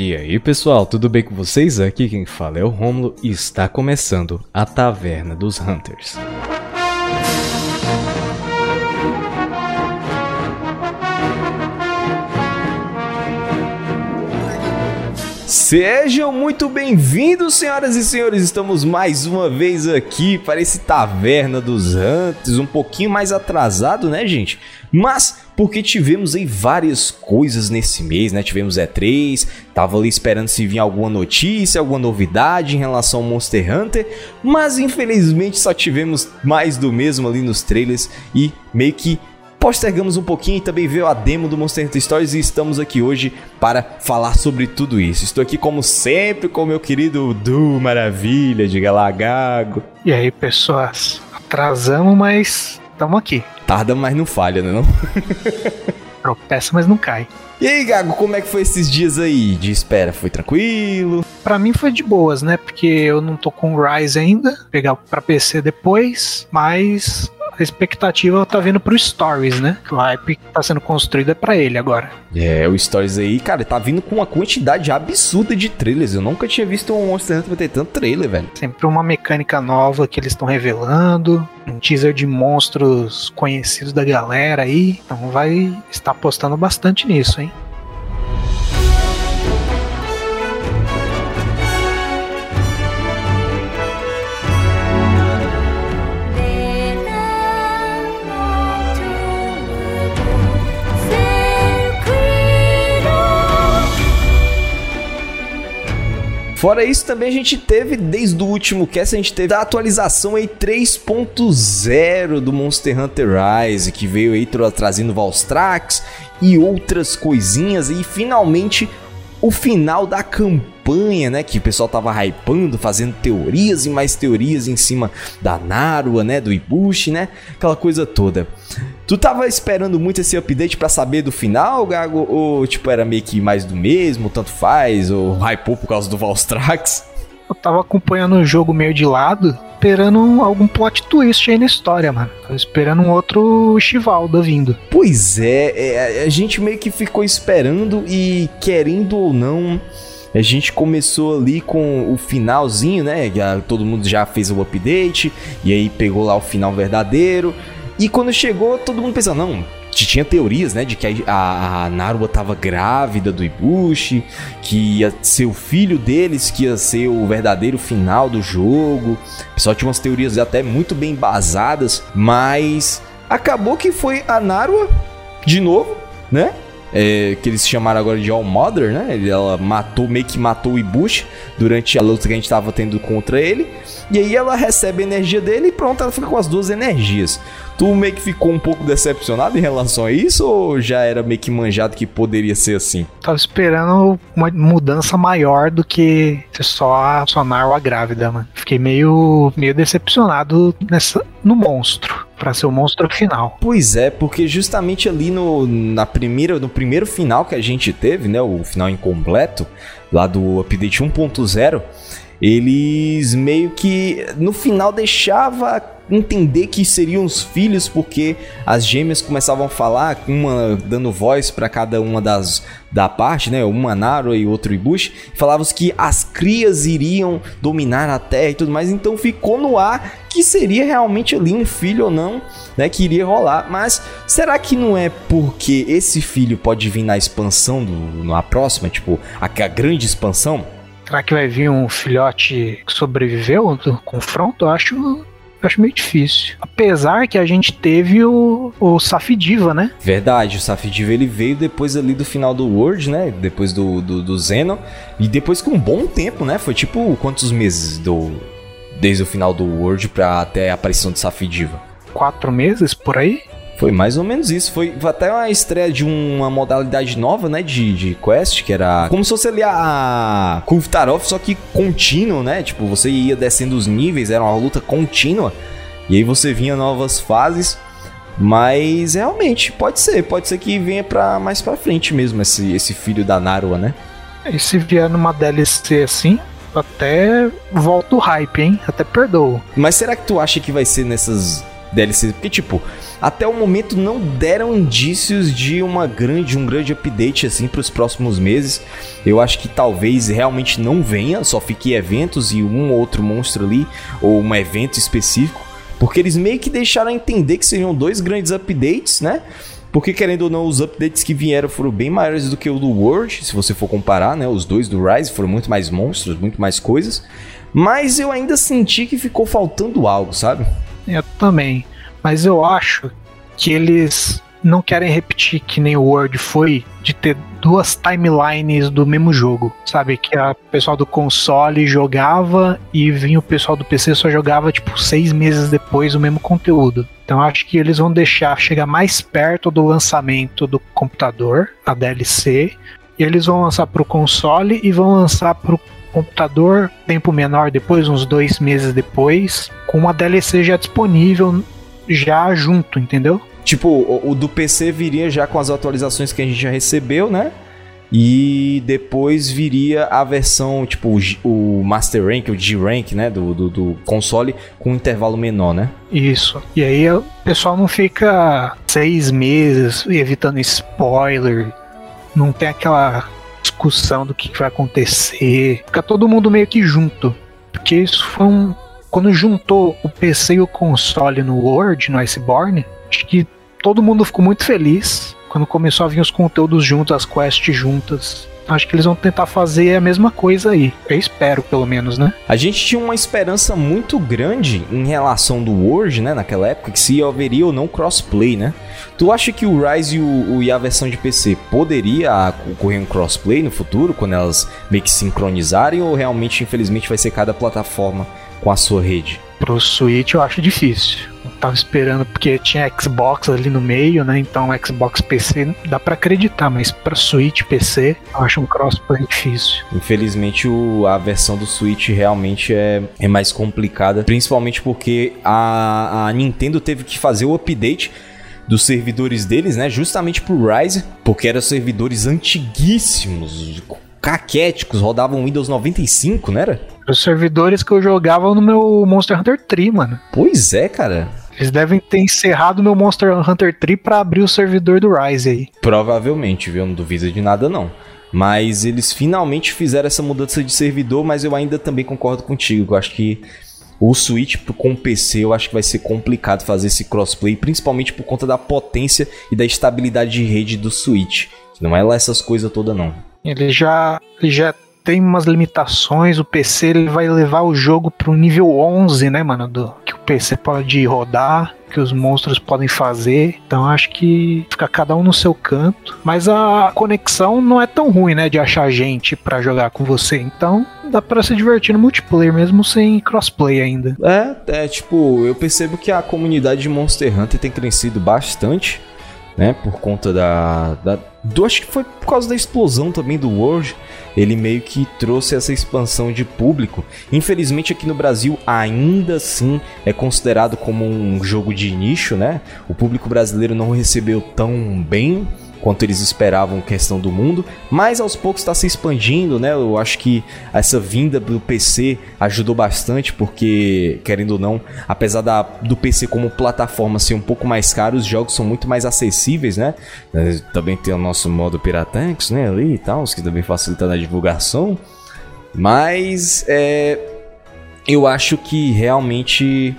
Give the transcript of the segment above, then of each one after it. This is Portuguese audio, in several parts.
E aí pessoal, tudo bem com vocês? Aqui quem fala é o Romulo e está começando a Taverna dos Hunters. Sejam muito bem-vindos, senhoras e senhores. Estamos mais uma vez aqui para esse Taverna dos Hunters, um pouquinho mais atrasado, né, gente? Mas porque tivemos aí várias coisas nesse mês, né? Tivemos E3, tava ali esperando se vir alguma notícia, alguma novidade em relação ao Monster Hunter, mas infelizmente só tivemos mais do mesmo ali nos trailers e meio que postergamos um pouquinho e também veio a demo do Monster Hunter Stories e estamos aqui hoje para falar sobre tudo isso. Estou aqui como sempre com meu querido Du Maravilha de Galagago. E aí, pessoas, atrasamos, mas estamos aqui. Tarda, mas não falha, né não? Tropeça, mas não cai. E aí, Gago, como é que foi esses dias aí de espera? Foi tranquilo? Para mim foi de boas, né? Porque eu não tô com o Rise ainda, pegar para PC depois, mas a expectativa tá vindo pro Stories, né? O hype que tá sendo construído é pra ele agora. É, o Stories aí, cara, tá vindo com uma quantidade absurda de trailers. Eu nunca tinha visto um Monster Hunter ter tanto trailer, velho. Sempre uma mecânica nova que eles estão revelando, um teaser de monstros conhecidos da galera aí. Então vai estar apostando bastante nisso, hein? Fora isso, também a gente teve, desde o último cast, a gente teve a atualização aí 3.0 do Monster Hunter Rise, que veio aí trazendo Valstrax e outras coisinhas, e finalmente o final da campanha, né? Que o pessoal tava hypando, fazendo teorias e mais teorias em cima da Narua, né? Do Ibushi, né? Aquela coisa toda. Tu tava esperando muito esse update para saber do final, Gago? Ou tipo, era meio que mais do mesmo, tanto faz? Ou hypou por causa do Valstrax? Eu tava acompanhando o jogo meio de lado, esperando algum plot twist aí na história, mano. Tava esperando um outro Chivalda vindo. Pois é, é, a gente meio que ficou esperando e querendo ou não. A gente começou ali com o finalzinho, né? Todo mundo já fez o update e aí pegou lá o final verdadeiro. E quando chegou, todo mundo pensando, não, tinha teorias, né, de que a, a Narua tava grávida do Ibushi, que ia ser o filho deles, que ia ser o verdadeiro final do jogo. Pessoal tinha umas teorias até muito bem basadas, mas acabou que foi a Narua de novo, né? É, que eles chamaram agora de All Mother, né? Ela matou, meio que matou o Ibushi durante a luta que a gente tava tendo contra ele. E aí ela recebe a energia dele e pronto, ela fica com as duas energias. Tu meio que ficou um pouco decepcionado em relação a isso ou já era meio que manjado que poderia ser assim? Tava esperando uma mudança maior do que só a Sonarwa grávida, mano. Fiquei meio, meio decepcionado nessa, no monstro para ser o monstro final. Pois é, porque justamente ali no, na primeira, no primeiro final que a gente teve, né, o final incompleto, lá do update 1.0, eles meio que no final deixava entender que seriam os filhos porque as gêmeas começavam a falar, uma dando voz para cada uma das da parte, né, uma Naro e outro Ibushi, falavam que as crias iriam dominar a Terra e tudo mais, então ficou no ar que seria realmente ali um filho ou não, né, que iria rolar, mas será que não é porque esse filho pode vir na expansão do na próxima, tipo, a, a grande expansão? Será que vai vir um filhote que sobreviveu do confronto? Eu acho, eu acho meio difícil. Apesar que a gente teve o, o Safidiva, né? Verdade, o Safidiva ele veio depois ali do final do World, né? Depois do, do, do. E depois com um bom tempo, né? Foi tipo quantos meses do desde o final do World pra até a aparição do Safidiva? Quatro meses por aí? Foi mais ou menos isso. Foi até uma estreia de uma modalidade nova, né? De, de quest, que era como se fosse ali a Kulftarov, só que contínuo, né? Tipo, você ia descendo os níveis, era uma luta contínua. E aí você vinha novas fases. Mas realmente, pode ser. Pode ser que venha pra, mais pra frente mesmo, esse, esse filho da Narua, né? E se vier numa DLC assim, até volta o hype, hein? Até perdoa. Mas será que tu acha que vai ser nessas DLC. Porque, tipo, até o momento não deram indícios de uma grande, um grande update assim para os próximos meses. Eu acho que talvez realmente não venha, só fique eventos e um ou outro monstro ali, ou um evento específico. Porque eles meio que deixaram a entender que seriam dois grandes updates, né? Porque, querendo ou não, os updates que vieram foram bem maiores do que o do World, se você for comparar, né? Os dois do Rise foram muito mais monstros, muito mais coisas. Mas eu ainda senti que ficou faltando algo, sabe? Eu também. Mas eu acho que eles não querem repetir que nem o World foi de ter duas timelines do mesmo jogo, sabe? Que a pessoal do console jogava e vinha o pessoal do PC só jogava tipo seis meses depois o mesmo conteúdo. Então acho que eles vão deixar chegar mais perto do lançamento do computador, a DLC, e eles vão lançar para o console e vão lançar para o computador tempo menor depois, uns dois meses depois, com uma DLC já disponível já junto, entendeu? Tipo, o, o, do PC viria já com as atualizações que a gente já recebeu, né? E depois viria a versão, tipo, o, Master Rank, o G-Rank, né? Do, do, do, console com um intervalo menor, né? Isso. E aí o pessoal não fica seis meses evitando spoiler. Não tem aquela discussão do que vai acontecer. Fica todo mundo meio que junto. Porque isso foi um. Quando juntou o PC e o console no Word, no Iceborne, acho que todo mundo ficou muito feliz quando começou a vir os conteúdos juntos, as quests juntas. Acho que eles vão tentar fazer a mesma coisa aí. Eu espero, pelo menos, né? A gente tinha uma esperança muito grande em relação do World, né? Naquela época, que se haveria ou não crossplay, né? Tu acha que o Rise e, o, e a versão de PC poderia ocorrer um crossplay no futuro, quando elas meio que sincronizarem, ou realmente, infelizmente, vai ser cada plataforma com a sua rede? Pro Switch eu acho difícil. Eu tava esperando porque tinha Xbox ali no meio, né? Então Xbox PC dá para acreditar, mas para Switch PC eu acho um crossplay difícil. Infelizmente o, a versão do Switch realmente é, é mais complicada, principalmente porque a, a Nintendo teve que fazer o update dos servidores deles, né? Justamente pro Rise, porque eram servidores antiguíssimos, caquéticos, rodavam Windows 95, não era? Os servidores que eu jogava no meu Monster Hunter 3, mano. Pois é, cara. Eles devem ter encerrado meu Monster Hunter 3 para abrir o servidor do Rise aí. Provavelmente, viu? Não duvido de nada, não. Mas eles finalmente fizeram essa mudança de servidor, mas eu ainda também concordo contigo. Eu acho que o Switch com o PC eu acho que vai ser complicado fazer esse crossplay, principalmente por conta da potência e da estabilidade de rede do Switch. Não é lá essas coisas todas, não. Ele já, ele já tem umas limitações, o PC ele vai levar o jogo para o nível 11, né, mano, do PC pode rodar, que os monstros podem fazer. Então acho que fica cada um no seu canto, mas a conexão não é tão ruim, né, de achar gente para jogar com você. Então dá para se divertir no multiplayer mesmo sem crossplay ainda. É, é tipo, eu percebo que a comunidade de Monster Hunter tem crescido bastante né? Por conta da, da do, acho que foi por causa da explosão também do World. Ele meio que trouxe essa expansão de público. Infelizmente aqui no Brasil ainda assim é considerado como um jogo de nicho, né? O público brasileiro não recebeu tão bem quanto eles esperavam questão do mundo, mas aos poucos está se expandindo, né? Eu acho que essa vinda do PC ajudou bastante, porque, querendo ou não, apesar da, do PC como plataforma ser um pouco mais caro, os jogos são muito mais acessíveis, né? Também tem o nosso modo Piratanx, né? Ali e tal, que também facilita na divulgação. Mas é, eu acho que realmente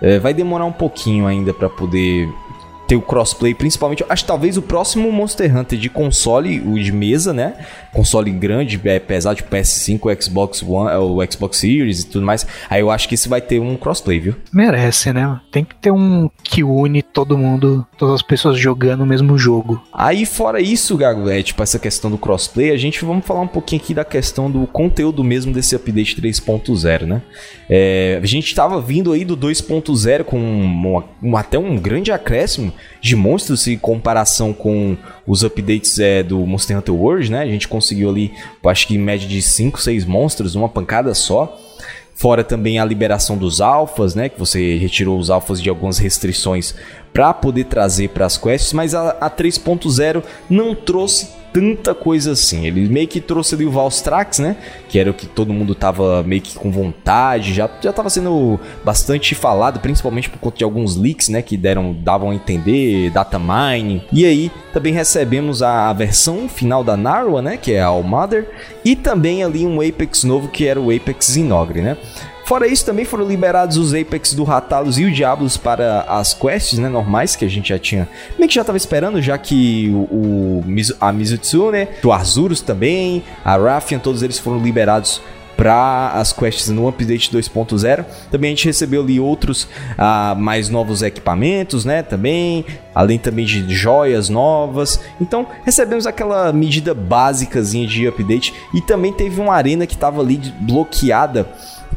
é, vai demorar um pouquinho ainda para poder ter o crossplay, principalmente. Acho que talvez o próximo Monster Hunter de console, o de mesa, né? Console grande, é pesado, de PS5, Xbox One, é, o Xbox Series e tudo mais. Aí eu acho que esse vai ter um crossplay, viu? Merece, né? Tem que ter um que une todo mundo, todas as pessoas jogando o mesmo jogo. Aí, fora isso, Gago, é tipo essa questão do crossplay, a gente vamos falar um pouquinho aqui da questão do conteúdo mesmo desse update 3.0, né? É, a gente estava vindo aí do 2.0 com um, um, até um grande acréscimo de monstros em comparação com os updates é, do Monster Hunter World, né? A gente conseguiu ali, acho que em média de 5, 6 monstros, uma pancada só. Fora também a liberação dos alfas, né? Que você retirou os alfas de algumas restrições para poder trazer para as quests, mas a, a 3.0 não trouxe tanta coisa assim. Ele meio que trouxe ali o Valstrax, né? Que era o que todo mundo tava meio que com vontade, já, já tava sendo bastante falado, principalmente por conta de alguns leaks, né? Que deram, davam a entender, data mining. E aí também recebemos a, a versão final da Narwa, né? Que é a All Mother. E também ali um Apex novo, que era o Apex Zinogre, né? Fora isso, também foram liberados os Apex do Ratalos e o Diablos para as quests né, normais, que a gente já tinha. Meio que já estava esperando, já que o, o a Mizutsune, o Arzuros também, a Raffian, todos eles foram liberados para as quests no update 2.0. Também a gente recebeu ali outros uh, mais novos equipamentos, né? Também, além também de joias novas. Então recebemos aquela medida básicazinha de update e também teve uma arena que estava ali bloqueada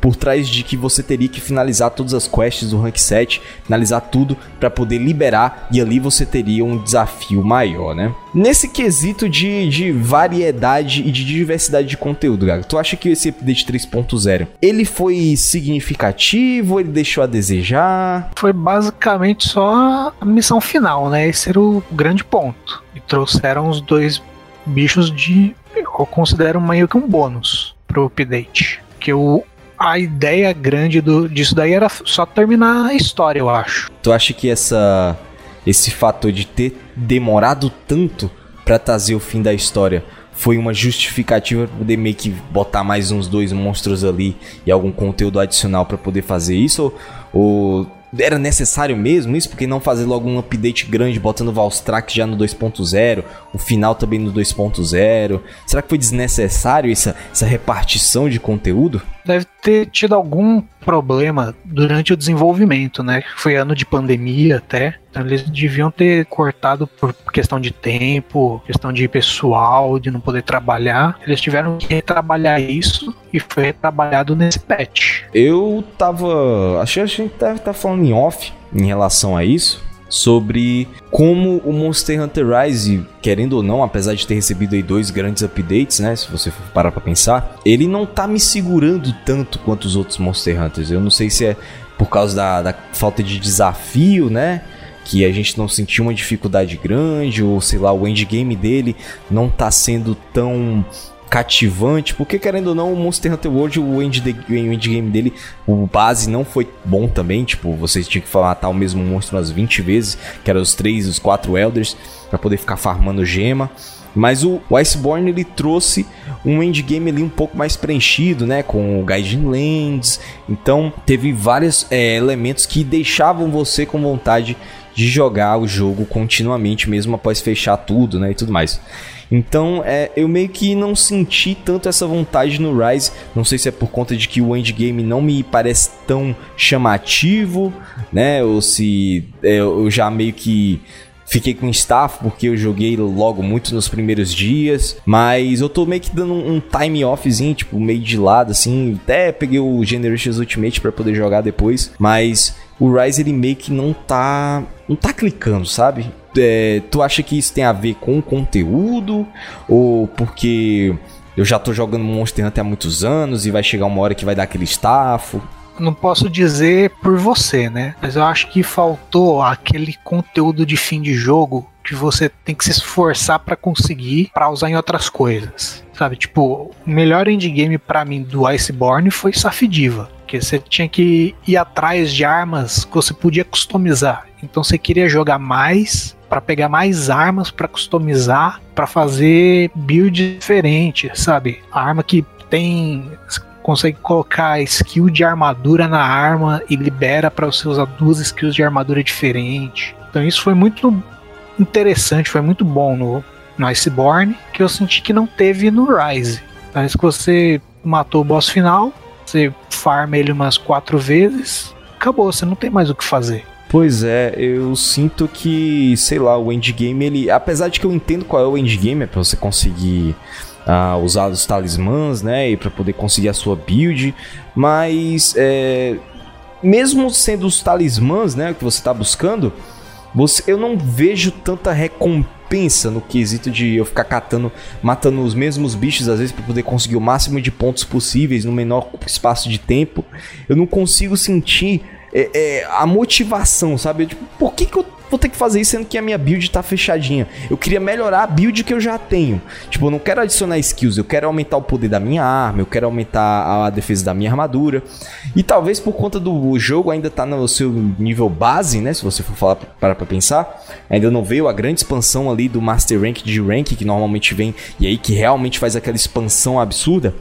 por trás de que você teria que finalizar todas as quests do rank 7, finalizar tudo para poder liberar e ali você teria um desafio maior, né? Nesse quesito de, de variedade e de diversidade de conteúdo, Gaga, tu acha que esse update 3.0 ele foi significativo? Ele deixou a desejar? Foi basicamente só a missão final, né? Esse era o grande ponto. E trouxeram os dois bichos de. Eu considero meio que um bônus pro update. Que o, a ideia grande do, disso daí era só terminar a história, eu acho. Tu acha que essa esse fator de ter demorado tanto para trazer o fim da história foi uma justificativa para poder meio que botar mais uns dois monstros ali e algum conteúdo adicional para poder fazer isso? Ou, ou era necessário mesmo isso? Porque não fazer logo um update grande botando o Valstrax já no 2.0, o final também no 2.0? Será que foi desnecessário essa, essa repartição de conteúdo? Deve ter tido algum problema durante o desenvolvimento, né? Foi ano de pandemia até. Então eles deviam ter cortado por questão de tempo, questão de pessoal, de não poder trabalhar. Eles tiveram que retrabalhar isso e foi retrabalhado nesse patch. Eu tava. Achei que a gente deve estar falando em off em relação a isso sobre como o Monster Hunter Rise, querendo ou não, apesar de ter recebido aí dois grandes updates, né, se você for parar para pensar, ele não tá me segurando tanto quanto os outros Monster Hunters. Eu não sei se é por causa da, da falta de desafio, né? que a gente não sentiu uma dificuldade grande, ou sei lá, o endgame dele não tá sendo tão cativante, porque querendo ou não, o Monster Hunter World, o endgame dele, o base não foi bom também, tipo, você tinha que matar o mesmo monstro umas 20 vezes, que eram os 3, os 4 Elders, para poder ficar farmando gema. Mas o, o Iceborne ele trouxe um endgame ali um pouco mais preenchido, né? Com o Gaijin Lands. Então teve vários é, elementos que deixavam você com vontade de jogar o jogo continuamente, mesmo após fechar tudo, né? E tudo mais. Então, é, eu meio que não senti tanto essa vontade no Rise. Não sei se é por conta de que o endgame não me parece tão chamativo, né? Ou se é, eu já meio que Fiquei com staff porque eu joguei logo muito nos primeiros dias, mas eu tô meio que dando um time offzinho, tipo, meio de lado assim. Até peguei o Generations Ultimate para poder jogar depois, mas o Rise ele meio que não tá não tá clicando, sabe? É, tu acha que isso tem a ver com o conteúdo ou porque eu já tô jogando Monster Hunter há muitos anos e vai chegar uma hora que vai dar aquele estafo? não posso dizer por você, né? Mas eu acho que faltou aquele conteúdo de fim de jogo que você tem que se esforçar para conseguir para usar em outras coisas. Sabe, tipo, o melhor endgame para mim do Iceborne foi Safidiva, que você tinha que ir atrás de armas que você podia customizar. Então você queria jogar mais para pegar mais armas para customizar, para fazer build diferente, sabe? A arma que tem consegue colocar skill de armadura na arma e libera para você usar duas skills de armadura diferente. Então isso foi muito interessante, foi muito bom no, no Iceborne, que eu senti que não teve no Rise. Parece que você matou o boss final, você farma ele umas quatro vezes, acabou, você não tem mais o que fazer. Pois é, eu sinto que, sei lá, o endgame, ele. Apesar de que eu entendo qual é o endgame, é pra você conseguir a usar os talismãs, né, e para poder conseguir a sua build, mas é, mesmo sendo os talismãs, né, que você está buscando, você, eu não vejo tanta recompensa no quesito de eu ficar catando, matando os mesmos bichos às vezes para poder conseguir o máximo de pontos possíveis no menor espaço de tempo. Eu não consigo sentir é, é, a motivação, sabe? Tipo, por que, que eu vou ter que fazer isso sendo que a minha build tá fechadinha. Eu queria melhorar a build que eu já tenho. Tipo, eu não quero adicionar skills, eu quero aumentar o poder da minha arma, eu quero aumentar a defesa da minha armadura. E talvez por conta do jogo ainda tá no seu nível base, né? Se você for falar para pra pensar, ainda não veio a grande expansão ali do Master Rank de Rank que normalmente vem e aí que realmente faz aquela expansão absurda.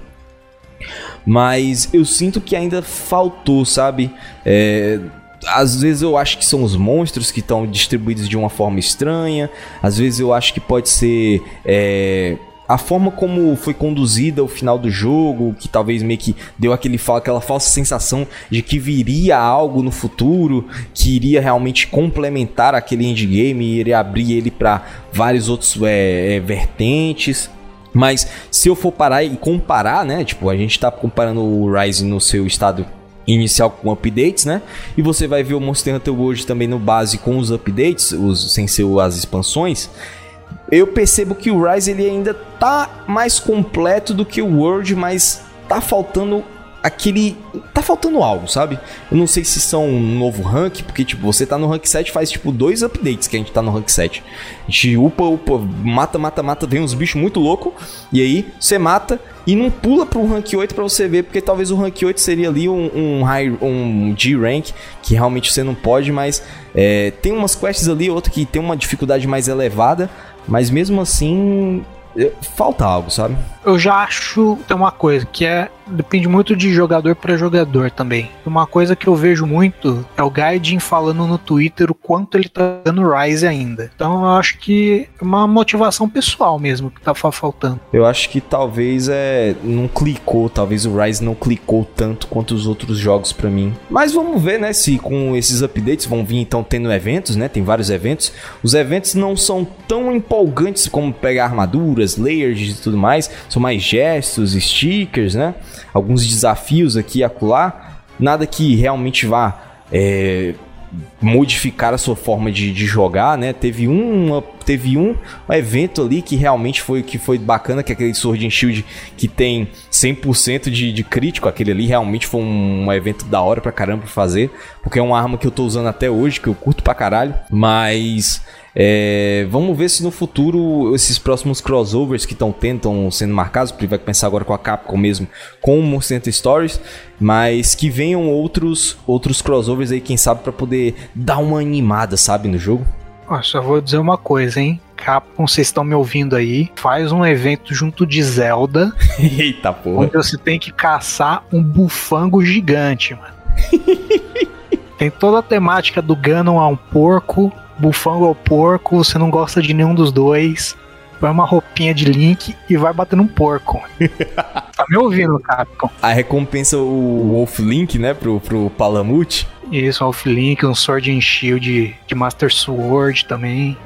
Mas eu sinto que ainda faltou, sabe? É, às vezes eu acho que são os monstros que estão distribuídos de uma forma estranha. Às vezes eu acho que pode ser é, a forma como foi conduzida o final do jogo, que talvez meio que deu aquele, aquela falsa sensação de que viria algo no futuro, que iria realmente complementar aquele endgame e iria abrir ele para vários outros é, é, vertentes. Mas se eu for parar e comparar, né? Tipo, a gente tá comparando o Rise no seu estado inicial com updates, né? E você vai ver o Monster Hunter World também no base com os updates, os, sem ser as expansões. Eu percebo que o Rise ele ainda tá mais completo do que o World, mas tá faltando aquele. Tá faltando algo, sabe? Eu não sei se são um novo rank, porque, tipo, você tá no rank 7 faz, tipo, dois updates que a gente tá no rank 7. A gente upa, upa, mata, mata, mata, vem uns bichos muito loucos, e aí você mata e não pula pro rank 8 pra você ver, porque talvez o rank 8 seria ali um, um, high, um G rank, que realmente você não pode, mas é, tem umas quests ali, outra que tem uma dificuldade mais elevada, mas mesmo assim falta algo, sabe? Eu já acho tem uma coisa que é depende muito de jogador para jogador também. Uma coisa que eu vejo muito é o Gaijin falando no Twitter o quanto ele tá dando Rise ainda. Então eu acho que é uma motivação pessoal mesmo que tá faltando. Eu acho que talvez é não clicou, talvez o Rise não clicou tanto quanto os outros jogos para mim. Mas vamos ver, né, se com esses updates vão vir então tendo eventos, né? Tem vários eventos. Os eventos não são tão empolgantes como pegar armaduras, layers e tudo mais, são mais gestos, stickers, né? alguns desafios aqui e acolá, nada que realmente vá é, modificar a sua forma de, de jogar, né? Teve um, teve um evento ali que realmente foi que foi bacana, que é aquele Sword and Shield que tem 100% de, de crítico, aquele ali realmente foi um, um, evento da hora pra caramba fazer, porque é uma arma que eu tô usando até hoje, que eu curto pra caralho, mas é, vamos ver se no futuro esses próximos crossovers que estão tendo sendo marcados, porque vai começar agora com a Capcom mesmo, com o Monster Hunter Stories, mas que venham outros outros crossovers aí, quem sabe, para poder dar uma animada, sabe, no jogo. Só vou dizer uma coisa, hein? Capcom, vocês estão me ouvindo aí, faz um evento junto de Zelda. Eita porra. Onde você tem que caçar um bufango gigante, mano. tem toda a temática do Ganon a um porco, bufango ao porco, você não gosta de nenhum dos dois, põe uma roupinha de Link e vai bater num porco. tá me ouvindo, Capcom? A recompensa o Wolf Link, né, pro, pro Palamute. Isso, Wolf Link, um Sword and Shield de Master Sword também.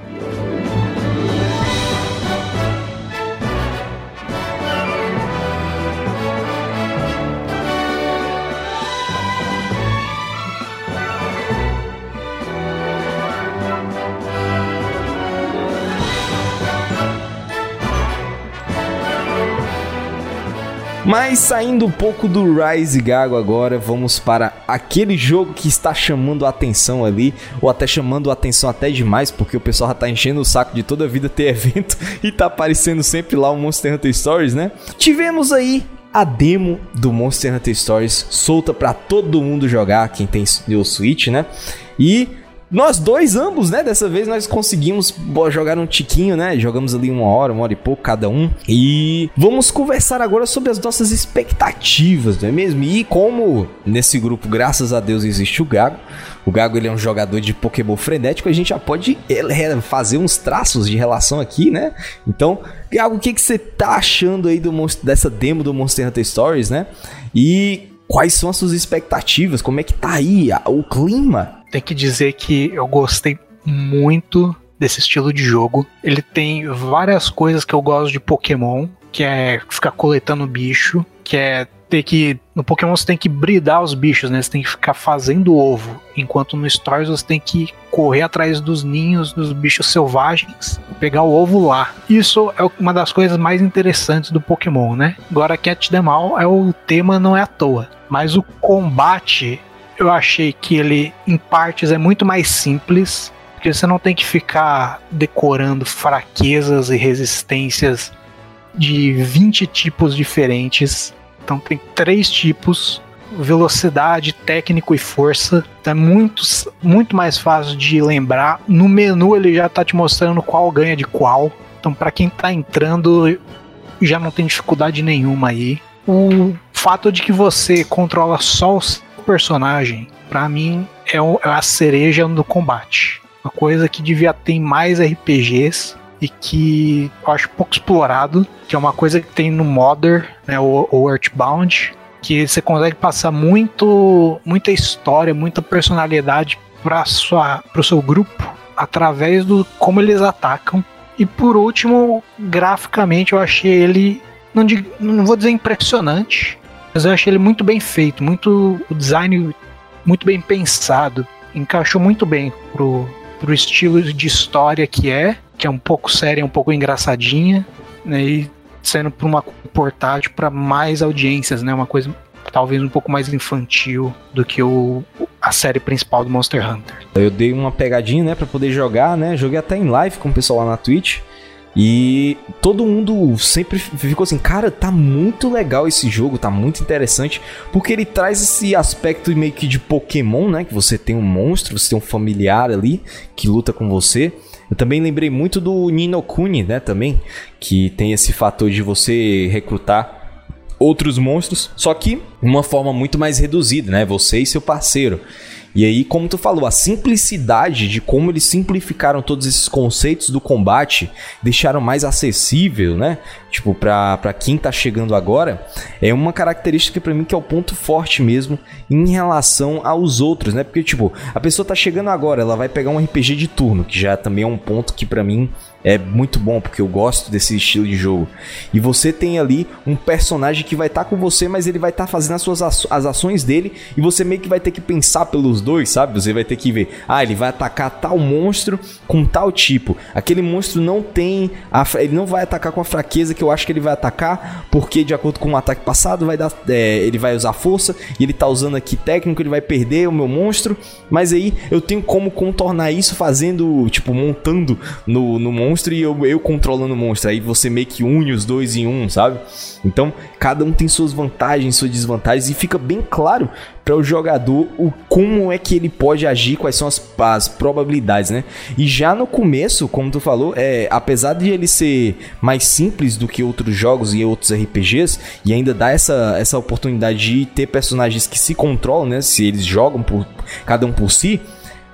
Mas saindo um pouco do Rise Gago agora, vamos para aquele jogo que está chamando a atenção ali, ou até chamando a atenção até demais, porque o pessoal já tá enchendo o saco de toda a vida ter evento e tá aparecendo sempre lá o Monster Hunter Stories, né? Tivemos aí a demo do Monster Hunter Stories solta para todo mundo jogar, quem tem o Switch, né? E nós dois, ambos, né? Dessa vez nós conseguimos jogar um tiquinho, né? Jogamos ali uma hora, uma hora e pouco cada um. E vamos conversar agora sobre as nossas expectativas, não é mesmo? E como nesse grupo, graças a Deus, existe o Gago. O Gago ele é um jogador de Pokémon frenético, a gente já pode fazer uns traços de relação aqui, né? Então, Gago, o que, que você tá achando aí do, dessa demo do Monster Hunter Stories, né? E quais são as suas expectativas? Como é que tá aí o clima tem que dizer que eu gostei muito desse estilo de jogo. Ele tem várias coisas que eu gosto de Pokémon, que é ficar coletando bicho, que é ter que. No Pokémon você tem que bridar os bichos, né? Você tem que ficar fazendo ovo. Enquanto no Stories você tem que correr atrás dos ninhos dos bichos selvagens, pegar o ovo lá. Isso é uma das coisas mais interessantes do Pokémon, né? Agora Cat Them All é o tema, não é à toa. Mas o combate eu achei que ele, em partes, é muito mais simples. Porque você não tem que ficar decorando fraquezas e resistências de 20 tipos diferentes. Então tem três tipos: velocidade, técnico e força. Então é muito, muito mais fácil de lembrar. No menu ele já está te mostrando qual ganha de qual. Então para quem está entrando já não tem dificuldade nenhuma aí. O fato de que você controla só o seu personagem, para mim é, é a cereja do combate. Uma coisa que devia ter mais RPGs e que eu acho pouco explorado, que é uma coisa que tem no Modern, né, o, o Earthbound, que você consegue passar muito, muita história, muita personalidade para o seu grupo através do como eles atacam. E por último, graficamente eu achei ele, não, digo, não vou dizer impressionante, mas eu achei ele muito bem feito, muito o design muito bem pensado, encaixou muito bem pro, pro estilo de história que é, que é um pouco séria, um pouco engraçadinha, né? E sendo para uma portátil para mais audiências, né? Uma coisa talvez um pouco mais infantil do que o, a série principal do Monster Hunter. Eu dei uma pegadinha, né, para poder jogar, né? Joguei até em live com o pessoal lá na Twitch. E todo mundo sempre ficou assim, cara, tá muito legal esse jogo, tá muito interessante, porque ele traz esse aspecto meio que de Pokémon, né? Que você tem um monstro, você tem um familiar ali que luta com você. Eu também lembrei muito do Nino Kuni, né, também, que tem esse fator de você recrutar outros monstros, só que uma forma muito mais reduzida, né? Você e seu parceiro. E aí, como tu falou, a simplicidade de como eles simplificaram todos esses conceitos do combate, deixaram mais acessível, né? Tipo, pra, pra quem tá chegando agora, é uma característica para mim que é o ponto forte mesmo em relação aos outros, né? Porque, tipo, a pessoa tá chegando agora, ela vai pegar um RPG de turno, que já também é um ponto que para mim é muito bom, porque eu gosto desse estilo de jogo. E você tem ali um personagem que vai estar tá com você, mas ele vai estar tá fazendo as suas as ações dele e você meio que vai ter que pensar pelos dois, sabe? Você vai ter que ver, ah, ele vai atacar tal monstro com tal tipo. Aquele monstro não tem, a, ele não vai atacar com a fraqueza que eu acho que ele vai atacar, porque de acordo com o ataque passado vai dar, é, ele vai usar força e ele tá usando aqui técnico, ele vai perder o meu monstro, mas aí eu tenho como contornar isso fazendo, tipo, montando no, no monstro monstro e eu, eu controlando o monstro. Aí você meio que une os dois em um, sabe? Então, cada um tem suas vantagens, suas desvantagens e fica bem claro para o jogador o como é que ele pode agir, quais são as, as probabilidades, né? E já no começo, como tu falou, é, apesar de ele ser mais simples do que outros jogos e outros RPGs, e ainda dá essa, essa oportunidade de ter personagens que se controlam, né? Se eles jogam por cada um por si,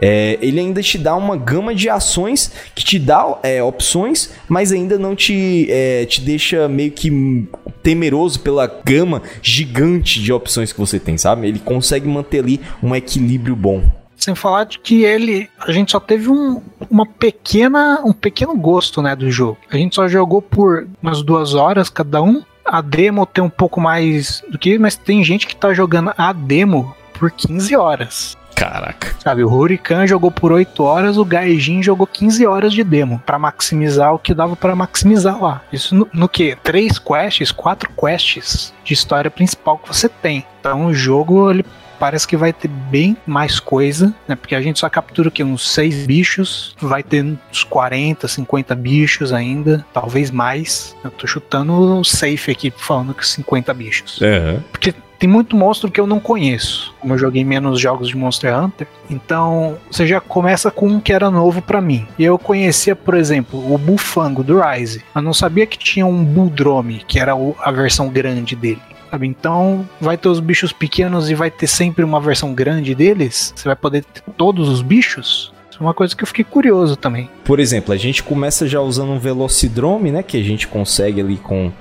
é, ele ainda te dá uma gama de ações que te dá é, opções, mas ainda não te, é, te deixa meio que temeroso pela gama gigante de opções que você tem, sabe? Ele consegue manter ali um equilíbrio bom. Sem falar de que ele, a gente só teve um, uma pequena, um pequeno gosto, né, do jogo. A gente só jogou por umas duas horas cada um. A demo tem um pouco mais do que, mas tem gente que tá jogando a demo por 15 horas. Caraca. Sabe, o Huracan jogou por 8 horas, o Gaijin jogou 15 horas de demo para maximizar o que dava para maximizar lá. Isso no, no que? Três quests, quatro quests de história principal que você tem. Então o jogo ele parece que vai ter bem mais coisa, né? Porque a gente só captura que uns seis bichos, vai ter uns 40, 50 bichos ainda, talvez mais. Eu tô chutando o safe aqui falando que 50 bichos. É. Porque tem muito monstro que eu não conheço. Como eu joguei menos jogos de Monster Hunter, então você já começa com um que era novo para mim. E eu conhecia, por exemplo, o Bufango do Rise. Eu não sabia que tinha um Buldrome, que era a versão grande dele. Sabe? Então vai ter os bichos pequenos e vai ter sempre uma versão grande deles. Você vai poder ter todos os bichos. É uma coisa que eu fiquei curioso também. Por exemplo, a gente começa já usando um Velocidrome, né? Que a gente consegue ali com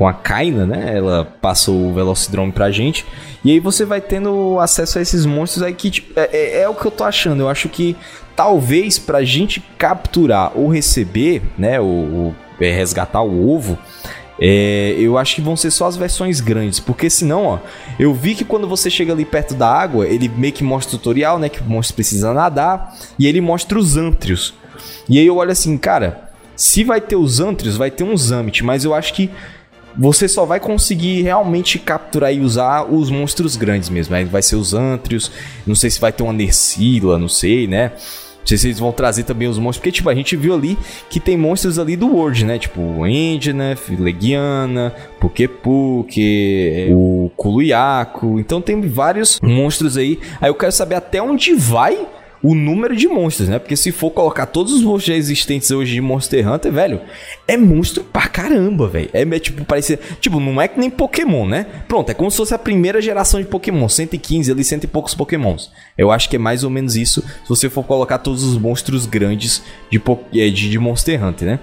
com a Kaina, né? Ela passa o Velocidrome pra gente. E aí você vai tendo acesso a esses monstros aí que tipo, é, é, é, o que eu tô achando. Eu acho que talvez pra gente capturar ou receber, né? O, é, resgatar o ovo. É, eu acho que vão ser só as versões grandes, porque senão, ó, eu vi que quando você chega ali perto da água, ele meio que mostra o tutorial, né, que o monstro precisa nadar, e ele mostra os ântrios. E aí eu olho assim, cara, se vai ter os ântrios, vai ter um Zamit, mas eu acho que você só vai conseguir realmente capturar e usar os monstros grandes mesmo. Aí vai ser os Antrios, não sei se vai ter uma Nersila, não sei, né? sei se eles vão trazer também os monstros, porque, tipo, a gente viu ali que tem monstros ali do World, né? Tipo, Engenef, Legiana, Pukepuke, o Kuluyaku. Então tem vários monstros aí. Aí eu quero saber até onde vai o número de monstros, né? Porque se for colocar todos os monstros existentes hoje de Monster Hunter, velho, é monstro pra caramba, velho. É, é tipo, parece. Tipo, não é que nem Pokémon, né? Pronto, é como se fosse a primeira geração de Pokémon. 115 ali, cento e poucos Pokémons. Eu acho que é mais ou menos isso se você for colocar todos os monstros grandes de, é, de, de Monster Hunter, né?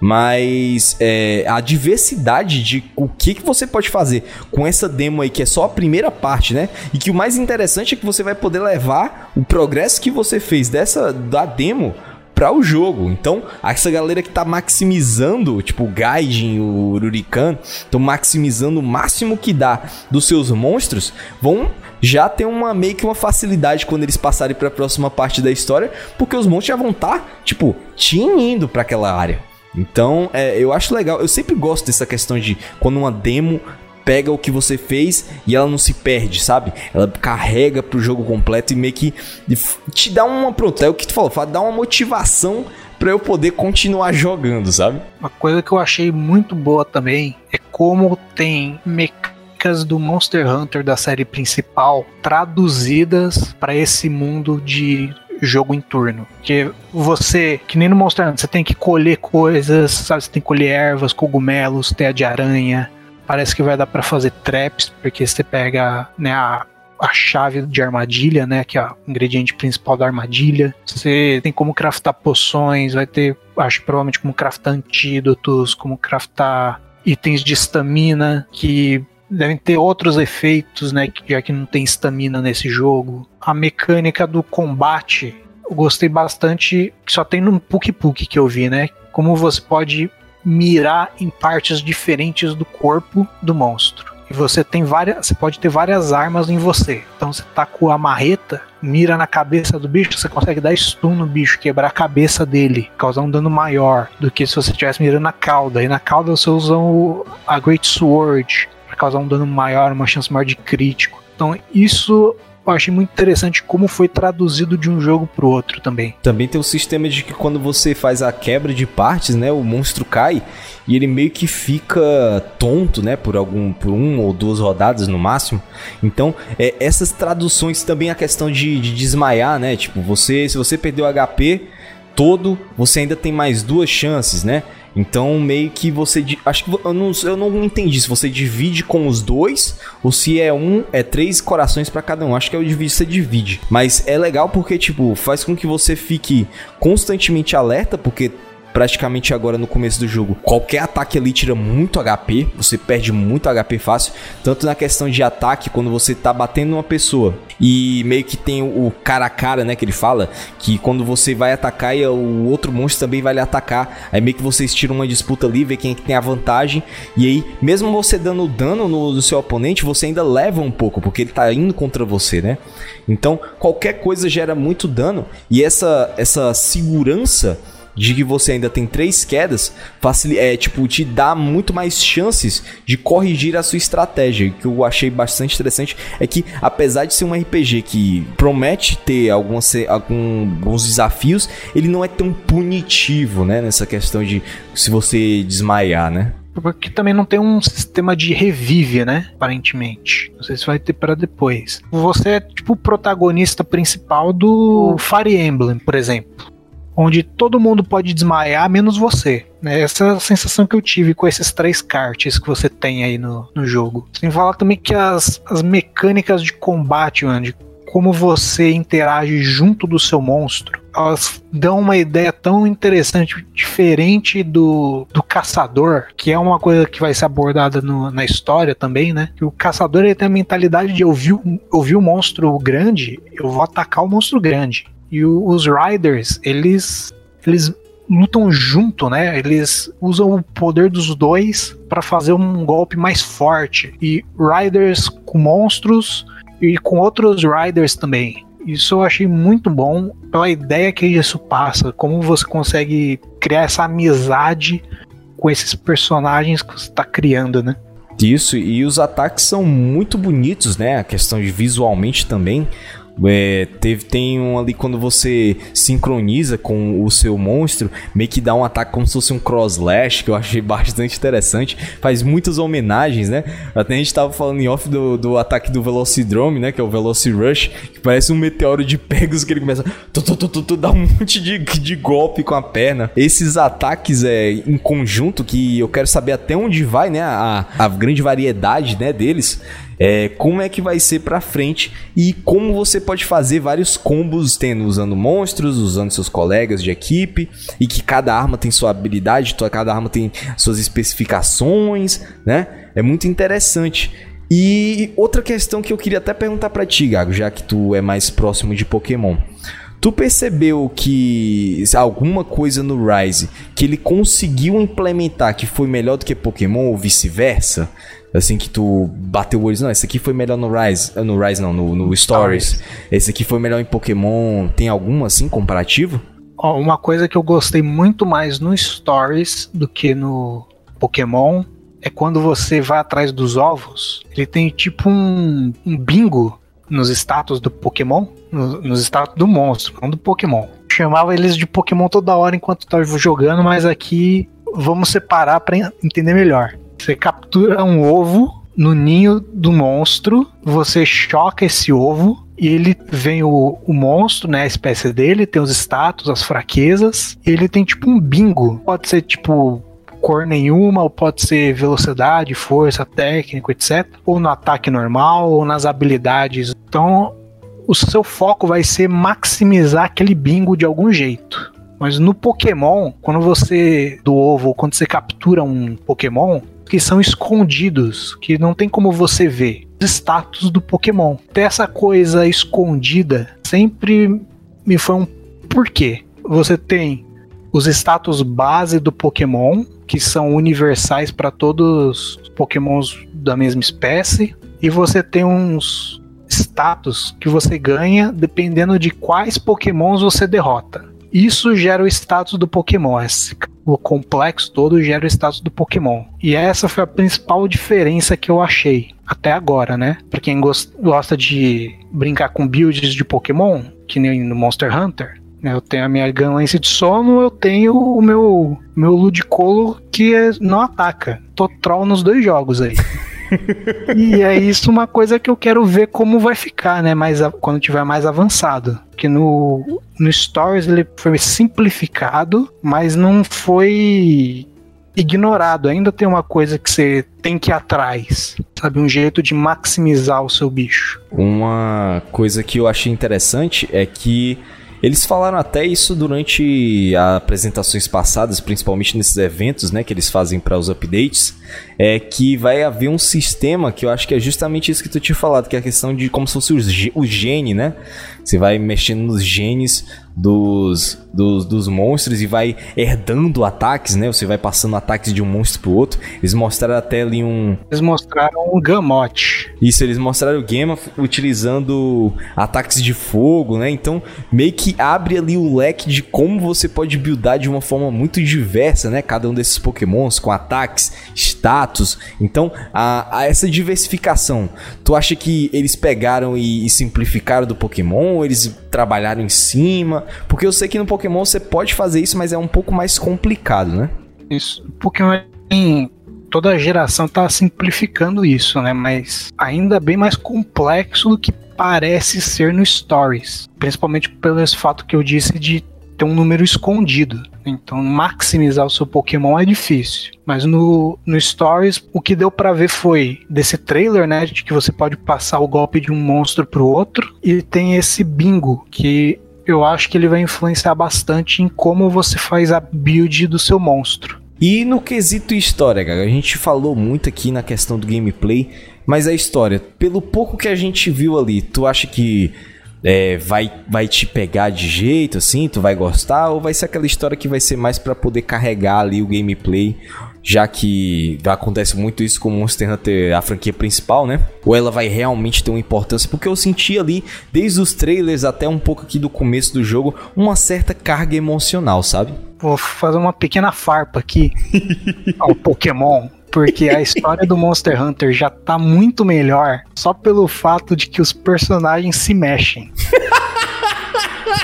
Mas é, a diversidade de o que, que você pode fazer com essa demo aí, que é só a primeira parte, né? E que o mais interessante é que você vai poder levar o progresso que você fez dessa da demo para o jogo. Então, essa galera que tá maximizando, tipo o Gaijin, o Rurikan, estão maximizando o máximo que dá dos seus monstros, vão já ter uma meio que uma facilidade quando eles passarem para a próxima parte da história, porque os monstros já vão estar, tá, tipo, tinindo para aquela área. Então, é, eu acho legal. Eu sempre gosto dessa questão de quando uma demo pega o que você fez e ela não se perde, sabe? Ela carrega pro jogo completo e meio que te dá uma. Pronto, é o que tu falou, dá uma motivação para eu poder continuar jogando, sabe? Uma coisa que eu achei muito boa também é como tem mecânicas do Monster Hunter da série principal traduzidas para esse mundo de jogo em turno. Que você, que nem no Monster Hunter, você tem que colher coisas, sabe? Você tem que colher ervas, cogumelos, teia de aranha. Parece que vai dar para fazer traps, porque você pega né, a, a chave de armadilha, né? Que é o ingrediente principal da armadilha. Você tem como craftar poções, vai ter, acho provavelmente como craftar antídotos, como craftar itens de estamina que devem ter outros efeitos, né? Já que não tem estamina nesse jogo. A mecânica do combate, eu gostei bastante, só tem no Puk Puk que eu vi, né? Como você pode mirar em partes diferentes do corpo do monstro. E você tem várias, você pode ter várias armas em você. Então você tá com a marreta, mira na cabeça do bicho, você consegue dar stun no bicho, quebrar a cabeça dele, causar um dano maior do que se você estivesse mirando na cauda. E na cauda você usa o, a Great Sword, causar um dano maior, uma chance maior de crítico. Então isso eu achei muito interessante como foi traduzido de um jogo pro outro também. Também tem o sistema de que quando você faz a quebra de partes, né, o monstro cai e ele meio que fica tonto, né, por algum por um ou duas rodadas no máximo. Então, é, essas traduções também a questão de, de desmaiar, né? Tipo, você se você perdeu o HP todo, você ainda tem mais duas chances, né? Então, meio que você. Acho que eu não, eu não entendi se você divide com os dois ou se é um, é três corações para cada um. Acho que é o divide, você divide. Mas é legal porque, tipo, faz com que você fique constantemente alerta, porque praticamente agora no começo do jogo. Qualquer ataque ali tira muito HP, você perde muito HP fácil, tanto na questão de ataque, quando você tá batendo uma pessoa e meio que tem o cara a cara, né, que ele fala, que quando você vai atacar e o outro monstro também vai lhe atacar, aí meio que vocês tiram uma disputa ali, vê quem é que tem a vantagem, e aí, mesmo você dando dano no, no seu oponente, você ainda leva um pouco, porque ele tá indo contra você, né? Então, qualquer coisa gera muito dano, e essa, essa segurança de que você ainda tem três quedas, facil... é, tipo, te dá muito mais chances de corrigir a sua estratégia. O que eu achei bastante interessante é que, apesar de ser um RPG que promete ter algumas, alguns desafios, ele não é tão punitivo, né? Nessa questão de se você desmaiar, né? Porque também não tem um sistema de revive, né? Aparentemente. Não sei se vai ter para depois. Você é tipo o protagonista principal do Fire Emblem, por exemplo onde todo mundo pode desmaiar, menos você. Né? Essa é a sensação que eu tive com esses três cartes que você tem aí no, no jogo. Sem falar também que as, as mecânicas de combate, mano, de como você interage junto do seu monstro, elas dão uma ideia tão interessante, diferente do, do caçador, que é uma coisa que vai ser abordada no, na história também, né? Que o caçador ele tem a mentalidade de ouvir, ouvir o monstro grande, eu vou atacar o monstro grande. E o, os Riders, eles, eles lutam junto, né? Eles usam o poder dos dois para fazer um golpe mais forte. E Riders com monstros e com outros Riders também. Isso eu achei muito bom pela ideia que isso passa, como você consegue criar essa amizade com esses personagens que você está criando, né? Isso, e os ataques são muito bonitos, né? A questão de visualmente também É, teve, tem um ali quando você sincroniza com o seu monstro, meio que dá um ataque como se fosse um crosslash, que eu achei bastante interessante. Faz muitas homenagens, né? Até a gente tava falando em off do, do ataque do Velocidrome, né? Que é o Velocirush, que parece um meteoro de Pegasus que ele começa tu, tu, tu, tu, tu, dá um monte de, de golpe com a perna. Esses ataques é, em conjunto, que eu quero saber até onde vai, né? A, a grande variedade né, deles é, como é que vai ser pra frente e como você pode fazer vários combos tendo usando monstros, usando seus colegas de equipe e que cada arma tem sua habilidade, cada arma tem suas especificações, né? É muito interessante. E outra questão que eu queria até perguntar para ti, Gago, já que tu é mais próximo de Pokémon. Tu percebeu que alguma coisa no Rise que ele conseguiu implementar que foi melhor do que Pokémon ou vice-versa? Assim que tu bateu o olho, não, esse aqui foi melhor no Rise, eh, no Rise não, no, no Stories. Esse aqui foi melhor em Pokémon. Tem algum assim comparativo? Ó, uma coisa que eu gostei muito mais no Stories do que no Pokémon é quando você vai atrás dos ovos. Ele tem tipo um, um bingo nos status do Pokémon, no, nos status do monstro, não do Pokémon. Chamava eles de Pokémon toda hora enquanto tava jogando, mas aqui vamos separar para entender melhor. Você captura um ovo no ninho do monstro, você choca esse ovo e ele vem o, o monstro, né? A espécie dele, tem os status, as fraquezas. Ele tem tipo um bingo. Pode ser tipo cor nenhuma, ou pode ser velocidade, força, técnico, etc. Ou no ataque normal, ou nas habilidades. Então, o seu foco vai ser maximizar aquele bingo de algum jeito. Mas no Pokémon, quando você do ovo, quando você captura um Pokémon, que são escondidos, que não tem como você ver. Status do Pokémon. Ter essa coisa escondida sempre me foi um porquê. Você tem os status base do Pokémon, que são universais para todos os Pokémons da mesma espécie, e você tem uns status que você ganha dependendo de quais Pokémons você derrota. Isso gera o status do Pokémon. O complexo todo gera o status do Pokémon. E essa foi a principal diferença que eu achei até agora, né? Pra quem gosta de brincar com builds de Pokémon, que nem no Monster Hunter, né? eu tenho a minha ganância de sono, eu tenho o meu, meu Ludicolo que é, não ataca. Tô troll nos dois jogos aí. e é isso uma coisa que eu quero ver como vai ficar, né? Mais quando tiver mais avançado. Porque no, no Stories ele foi simplificado, mas não foi ignorado. Ainda tem uma coisa que você tem que ir atrás, sabe? Um jeito de maximizar o seu bicho. Uma coisa que eu achei interessante é que eles falaram até isso durante apresentações passadas, principalmente nesses eventos, né, que eles fazem para os updates, é que vai haver um sistema que eu acho que é justamente isso que tu tinha falado, que é a questão de como se fosse o, gene, né? Você vai mexendo nos genes dos, dos, dos, monstros e vai herdando ataques, né? Você vai passando ataques de um monstro pro outro. Eles mostraram até ali um. Eles mostraram o Gamot. Isso, eles mostraram o Gamma utilizando ataques de fogo, né? Então, meio que abre ali o leque de como você pode buildar de uma forma muito diversa, né? Cada um desses pokémons com ataques, status. Então, a, a essa diversificação, tu acha que eles pegaram e, e simplificaram do Pokémon? Eles trabalharam em cima? Porque eu sei que no Pokémon você pode fazer isso, mas é um pouco mais complicado, né? Isso. Pokémon toda a geração tá simplificando isso, né? Mas ainda é bem mais complexo do que parece ser no Stories. Principalmente pelo fato que eu disse de ter um número escondido. Então, maximizar o seu Pokémon é difícil. Mas no, no Stories, o que deu para ver foi desse trailer, né? De que você pode passar o golpe de um monstro pro outro. E tem esse bingo, que eu acho que ele vai influenciar bastante em como você faz a build do seu monstro. E no quesito história, a gente falou muito aqui na questão do gameplay, mas a história, pelo pouco que a gente viu ali, tu acha que é, vai, vai te pegar de jeito assim, tu vai gostar, ou vai ser aquela história que vai ser mais para poder carregar ali o gameplay, já que acontece muito isso com Monster Hunter, a franquia principal, né? Ou ela vai realmente ter uma importância, porque eu senti ali, desde os trailers até um pouco aqui do começo do jogo, uma certa carga emocional, sabe? Vou fazer uma pequena farpa aqui ao Pokémon Porque a história do Monster Hunter já tá muito melhor só pelo fato de que os personagens se mexem.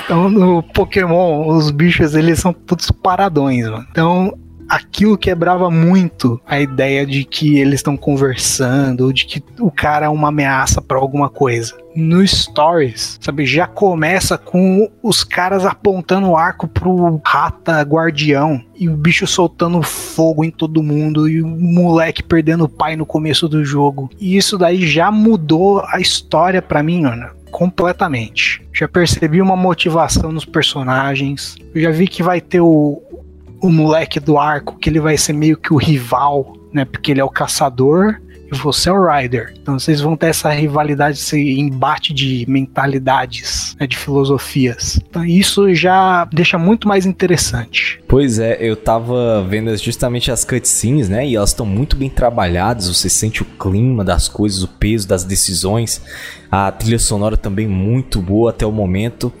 Então, no Pokémon, os bichos, eles são todos paradões, mano. Então, aquilo quebrava muito a ideia de que eles estão conversando, ou de que o cara é uma ameaça para alguma coisa. No Stories, sabe, já começa com os caras apontando o arco pro rata guardião e o bicho soltando fogo em todo mundo e o moleque perdendo o pai no começo do jogo. E isso daí já mudou a história para mim, mano completamente. Já percebi uma motivação nos personagens. Eu já vi que vai ter o, o moleque do arco, que ele vai ser meio que o rival, né? Porque ele é o caçador e você é o Rider. Então vocês vão ter essa rivalidade, esse embate de mentalidades, né, de filosofias. Então isso já deixa muito mais interessante. Pois é, eu tava vendo justamente as cutscenes, né? E elas estão muito bem trabalhadas. Você sente o clima das coisas, o peso das decisões. A trilha sonora também muito boa até o momento.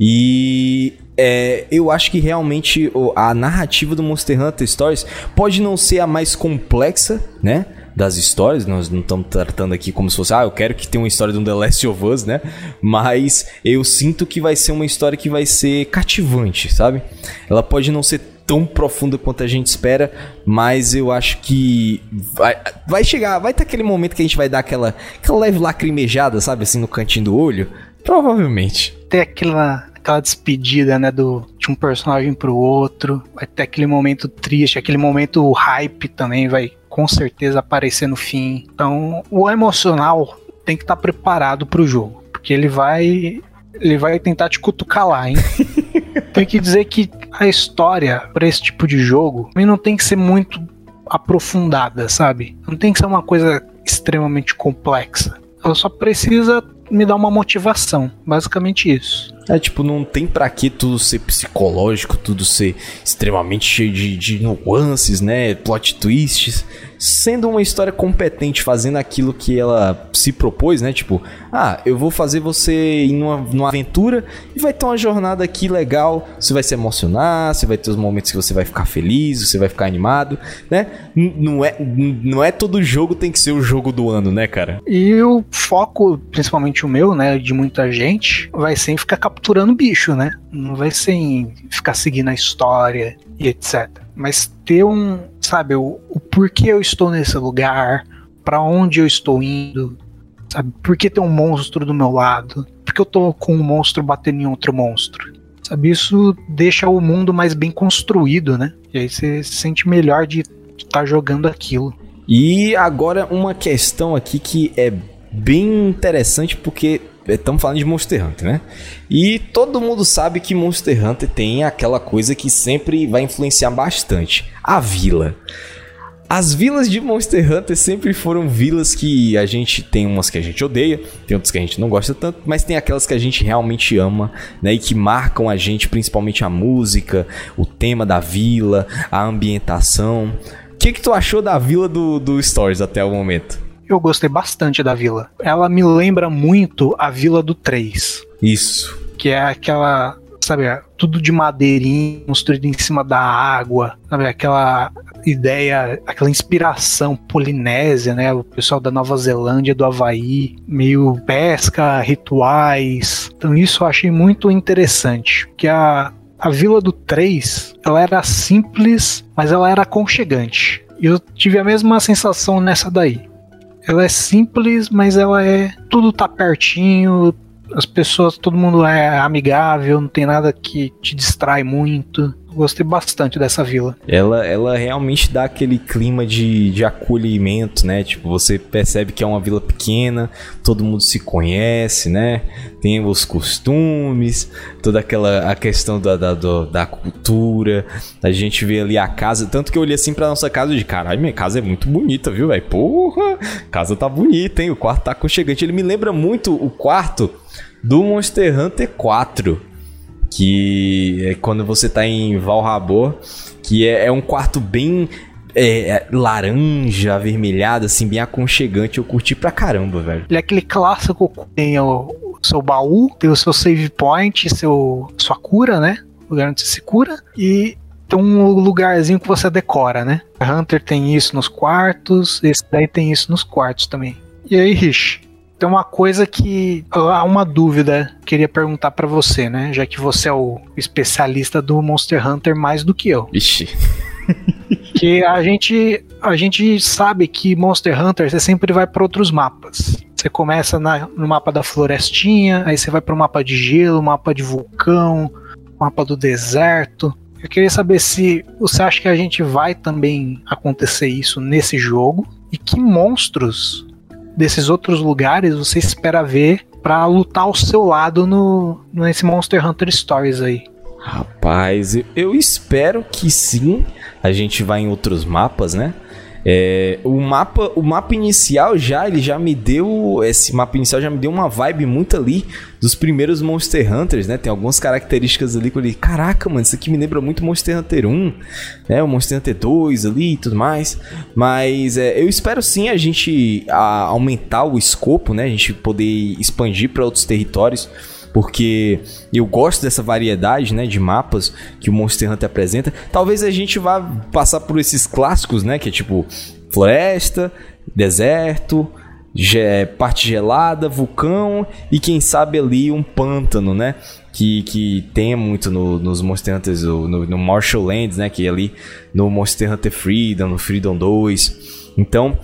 E é, eu acho que realmente a narrativa do Monster Hunter Stories pode não ser a mais complexa, né? Das histórias, nós não estamos tratando aqui como se fosse, ah, eu quero que tenha uma história de um The Last of Us, né? Mas eu sinto que vai ser uma história que vai ser cativante, sabe? Ela pode não ser tão profunda quanto a gente espera, mas eu acho que vai, vai chegar, vai ter aquele momento que a gente vai dar aquela, aquela leve lacrimejada, sabe, assim, no cantinho do olho. Provavelmente. Tem aquela, aquela despedida, né, do, de um personagem pro outro. Vai ter aquele momento triste, aquele momento hype também vai com certeza aparecer no fim. Então, o emocional tem que estar tá preparado pro jogo, porque ele vai ele vai tentar te cutucar lá, hein? tem que dizer que a história para esse tipo de jogo não tem que ser muito aprofundada, sabe? Não tem que ser uma coisa extremamente complexa. Ela só precisa me dar uma motivação. Basicamente isso. É tipo, não tem pra que tudo ser psicológico, tudo ser extremamente cheio de, de nuances, né? Plot twists sendo uma história competente, fazendo aquilo que ela se propôs, né? Tipo, ah, eu vou fazer você ir numa, numa aventura e vai ter uma jornada aqui legal. Você vai se emocionar, você vai ter os momentos que você vai ficar feliz, você vai ficar animado, né? Não é, não é todo jogo tem que ser o jogo do ano, né, cara? E o foco, principalmente o meu, né, de muita gente, vai ser em ficar capturando bicho, né? Não vai ser em ficar seguindo a história e etc. Mas ter um, sabe, o, o porquê eu estou nesse lugar, para onde eu estou indo, sabe? Por que tem um monstro do meu lado? Por que eu tô com um monstro batendo em outro monstro? Sabe, isso deixa o mundo mais bem construído, né? E aí você se sente melhor de estar tá jogando aquilo. E agora uma questão aqui que é bem interessante porque estamos falando de Monster Hunter, né? E todo mundo sabe que Monster Hunter tem aquela coisa que sempre vai influenciar bastante: a vila. As vilas de Monster Hunter sempre foram vilas que a gente tem umas que a gente odeia, tem outras que a gente não gosta tanto, mas tem aquelas que a gente realmente ama, né? E que marcam a gente, principalmente a música, o tema da vila, a ambientação. O que, que tu achou da vila do, do Stories até o momento? Eu gostei bastante da vila. Ela me lembra muito a vila do 3. Isso. Que é aquela, sabe, tudo de madeirinha, construído em cima da água, sabe, aquela ideia, aquela inspiração polinésia, né? O pessoal da Nova Zelândia, do Havaí, meio pesca, rituais. Então isso eu achei muito interessante. Que a, a Vila do 3, ela era simples, mas ela era aconchegante. E eu tive a mesma sensação nessa daí. Ela é simples, mas ela é. Tudo tá pertinho, as pessoas, todo mundo é amigável, não tem nada que te distrai muito. Gostei bastante dessa vila. Ela, ela realmente dá aquele clima de, de acolhimento, né? Tipo, você percebe que é uma vila pequena, todo mundo se conhece, né? Tem os costumes, toda aquela a questão da, da, da cultura. A gente vê ali a casa. Tanto que eu olhei assim pra nossa casa de caralho, minha casa é muito bonita, viu, velho? Porra, casa tá bonita, hein? O quarto tá aconchegante. Ele me lembra muito o quarto do Monster Hunter 4 que é quando você tá em Valhabor, que é, é um quarto bem é, é, laranja, avermelhado, assim, bem aconchegante. Eu curti pra caramba, velho. Ele é aquele clássico tem o, seu baú, tem o seu save point, seu, sua cura, né? O lugar onde você se cura. E tem um lugarzinho que você decora, né? Hunter tem isso nos quartos, esse daí tem isso nos quartos também. E aí, Rich, tem uma coisa que há uma dúvida queria perguntar para você, né? Já que você é o especialista do Monster Hunter mais do que eu. Ixi. que a gente a gente sabe que Monster Hunter você sempre vai para outros mapas. Você começa na, no mapa da florestinha, aí você vai para o mapa de gelo, mapa de vulcão, mapa do deserto. Eu queria saber se você acha que a gente vai também acontecer isso nesse jogo e que monstros desses outros lugares você espera ver para lutar ao seu lado no nesse Monster Hunter Stories aí. Rapaz, eu espero que sim. A gente vai em outros mapas, né? É, o mapa, o mapa inicial já, ele já me deu, esse mapa inicial já me deu uma vibe muito ali dos primeiros Monster Hunters, né? Tem algumas características ali que eu li, caraca, mano, isso aqui me lembra muito Monster Hunter 1, né? O Monster Hunter 2 ali e tudo mais. Mas é, eu espero sim a gente a, aumentar o escopo, né? A gente poder expandir para outros territórios porque eu gosto dessa variedade, né, de mapas que o Monster Hunter apresenta. Talvez a gente vá passar por esses clássicos, né, que é tipo floresta, deserto, parte gelada, vulcão e quem sabe ali um pântano, né? Que, que tem muito no, nos Monster Hunters, no, no Marshall Lands, né? Que é ali no Monster Hunter Freedom, no Freedom 2. Então,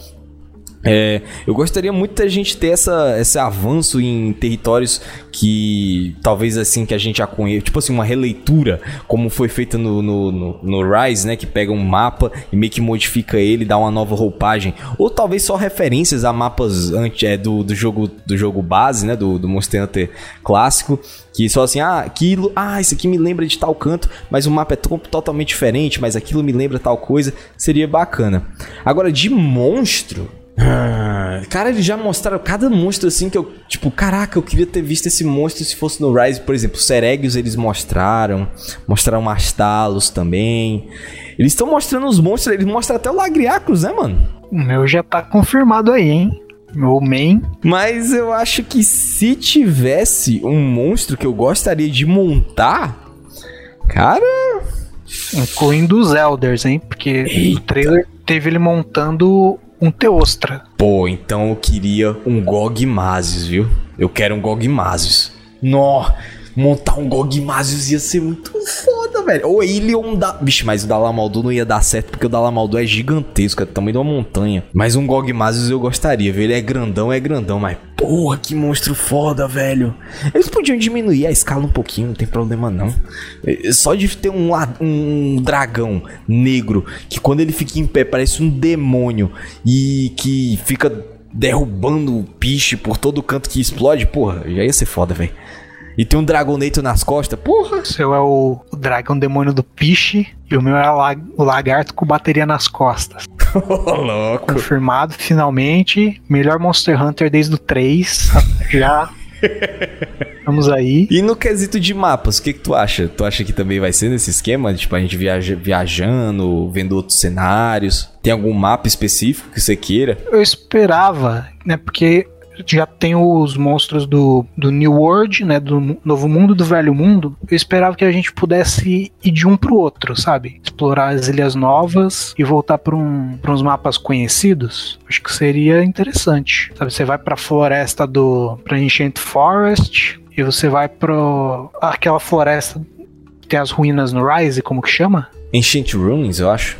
é, eu gostaria muito da gente ter essa, esse avanço em territórios que talvez assim que a gente já conheça, tipo assim, uma releitura, como foi feita no, no, no, no, Rise, né? Que pega um mapa e meio que modifica ele, dá uma nova roupagem. Ou talvez só referências a mapas antes, é, do, do, jogo, do jogo base, né? Do, do Monster Hunter clássico. Que só assim, ah, aquilo, ah, isso aqui me lembra de tal canto, mas o mapa é totalmente diferente, mas aquilo me lembra tal coisa. Seria bacana. Agora, de monstro cara, eles já mostraram cada monstro assim que eu, tipo, caraca, eu queria ter visto esse monstro se fosse no Rise, por exemplo, Seregios eles mostraram, mostraram Mastalos também. Eles estão mostrando os monstros, eles mostram até o Lagriacos, né, mano? O meu já tá confirmado aí, hein? Meu main. Mas eu acho que se tivesse um monstro que eu gostaria de montar, cara. Incluindo os Elders, hein? Porque Eita. o trailer teve ele montando um Teostra. Pô, então eu queria um Gog Mazes, viu? Eu quero um Gog Mazes. Nó, montar um Gog Mazes ia ser muito foda, velho. Ou ele ou um da... Vixe, mas o Dalamaldu não ia dar certo porque o Dalamaldu é gigantesco, é do tamanho de uma montanha. Mas um Gog Mazes eu gostaria, viu? Ele é grandão, é grandão, mas porra, que monstro foda, velho. Eles podiam diminuir a escala um pouquinho, não tem problema não. É, só de ter um, um dragão negro que quando ele fica em pé parece um demônio e que fica derrubando o piche por todo canto que explode, porra, já ia ser foda, velho. E tem um Dragonator nas costas, porra. O seu é o, o dragão demônio do piche e o meu é o lagarto com bateria nas costas. louco. Confirmado, finalmente. Melhor Monster Hunter desde o 3. Já. Vamos aí. E no quesito de mapas, o que, que tu acha? Tu acha que também vai ser nesse esquema? Tipo, a gente viaja, viajando, vendo outros cenários? Tem algum mapa específico que você queira? Eu esperava, né? Porque já tem os monstros do, do New World, né? Do Novo Mundo do Velho Mundo. Eu esperava que a gente pudesse ir de um pro outro, sabe? Explorar as ilhas novas e voltar para um, uns mapas conhecidos. Acho que seria interessante. Sabe, você vai pra floresta do. pra Ancient Forest. E você vai pro. aquela floresta que tem as ruínas no Rise, como que chama? Ancient Ruins, eu acho.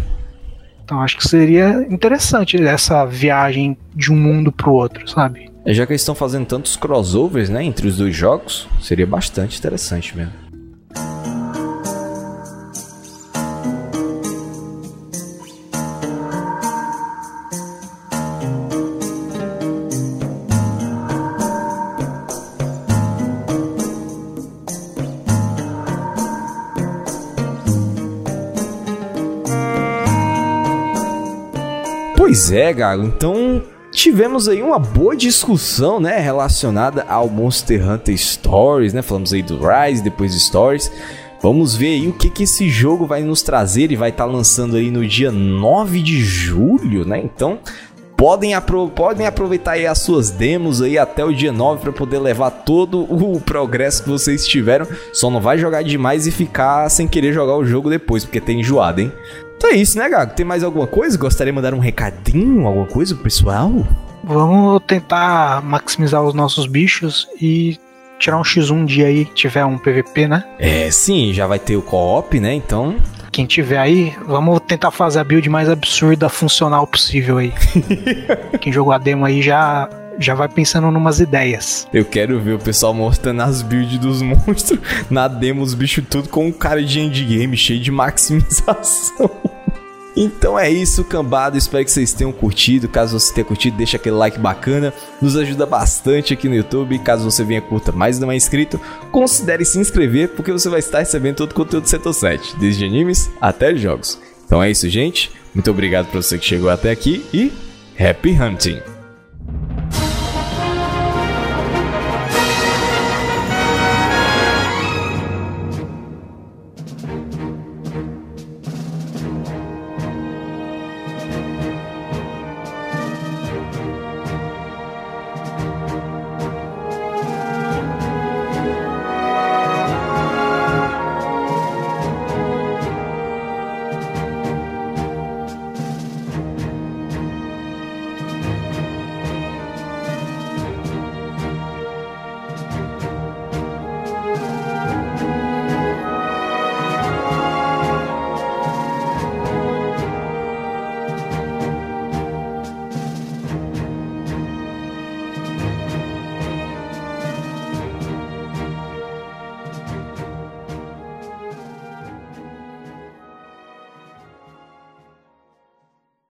Então acho que seria interessante essa viagem de um mundo pro outro, sabe? É, já que eles estão fazendo tantos crossovers, né, entre os dois jogos, seria bastante interessante mesmo. Pois é, Gago. Então tivemos aí uma boa discussão, né, relacionada ao Monster Hunter Stories, né? Falamos aí do Rise, depois de Stories. Vamos ver aí o que, que esse jogo vai nos trazer. Ele vai estar tá lançando aí no dia 9 de julho, né? Então, podem, apro podem aproveitar aí as suas demos aí até o dia 9 para poder levar todo o progresso que vocês tiveram. Só não vai jogar demais e ficar sem querer jogar o jogo depois, porque tem enjoado, hein? Então é isso, né, Gago? Tem mais alguma coisa? Gostaria de mandar um recadinho, alguma coisa pro pessoal? Vamos tentar maximizar os nossos bichos e tirar um X1 dia aí que tiver um PVP, né? É, sim, já vai ter o co-op, né? Então. Quem tiver aí, vamos tentar fazer a build mais absurda funcional possível aí. Quem jogou a demo aí já já vai pensando numas ideias. Eu quero ver o pessoal mostrando as builds dos monstros na demo, os bichos tudo com um cara de endgame cheio de maximização. Então é isso, cambada. Espero que vocês tenham curtido. Caso você tenha curtido, deixa aquele like bacana. Nos ajuda bastante aqui no YouTube. Caso você venha curta mais e não é inscrito, considere se inscrever, porque você vai estar recebendo todo o conteúdo do Setor 7, desde animes até jogos. Então é isso, gente. Muito obrigado para você que chegou até aqui e Happy Hunting!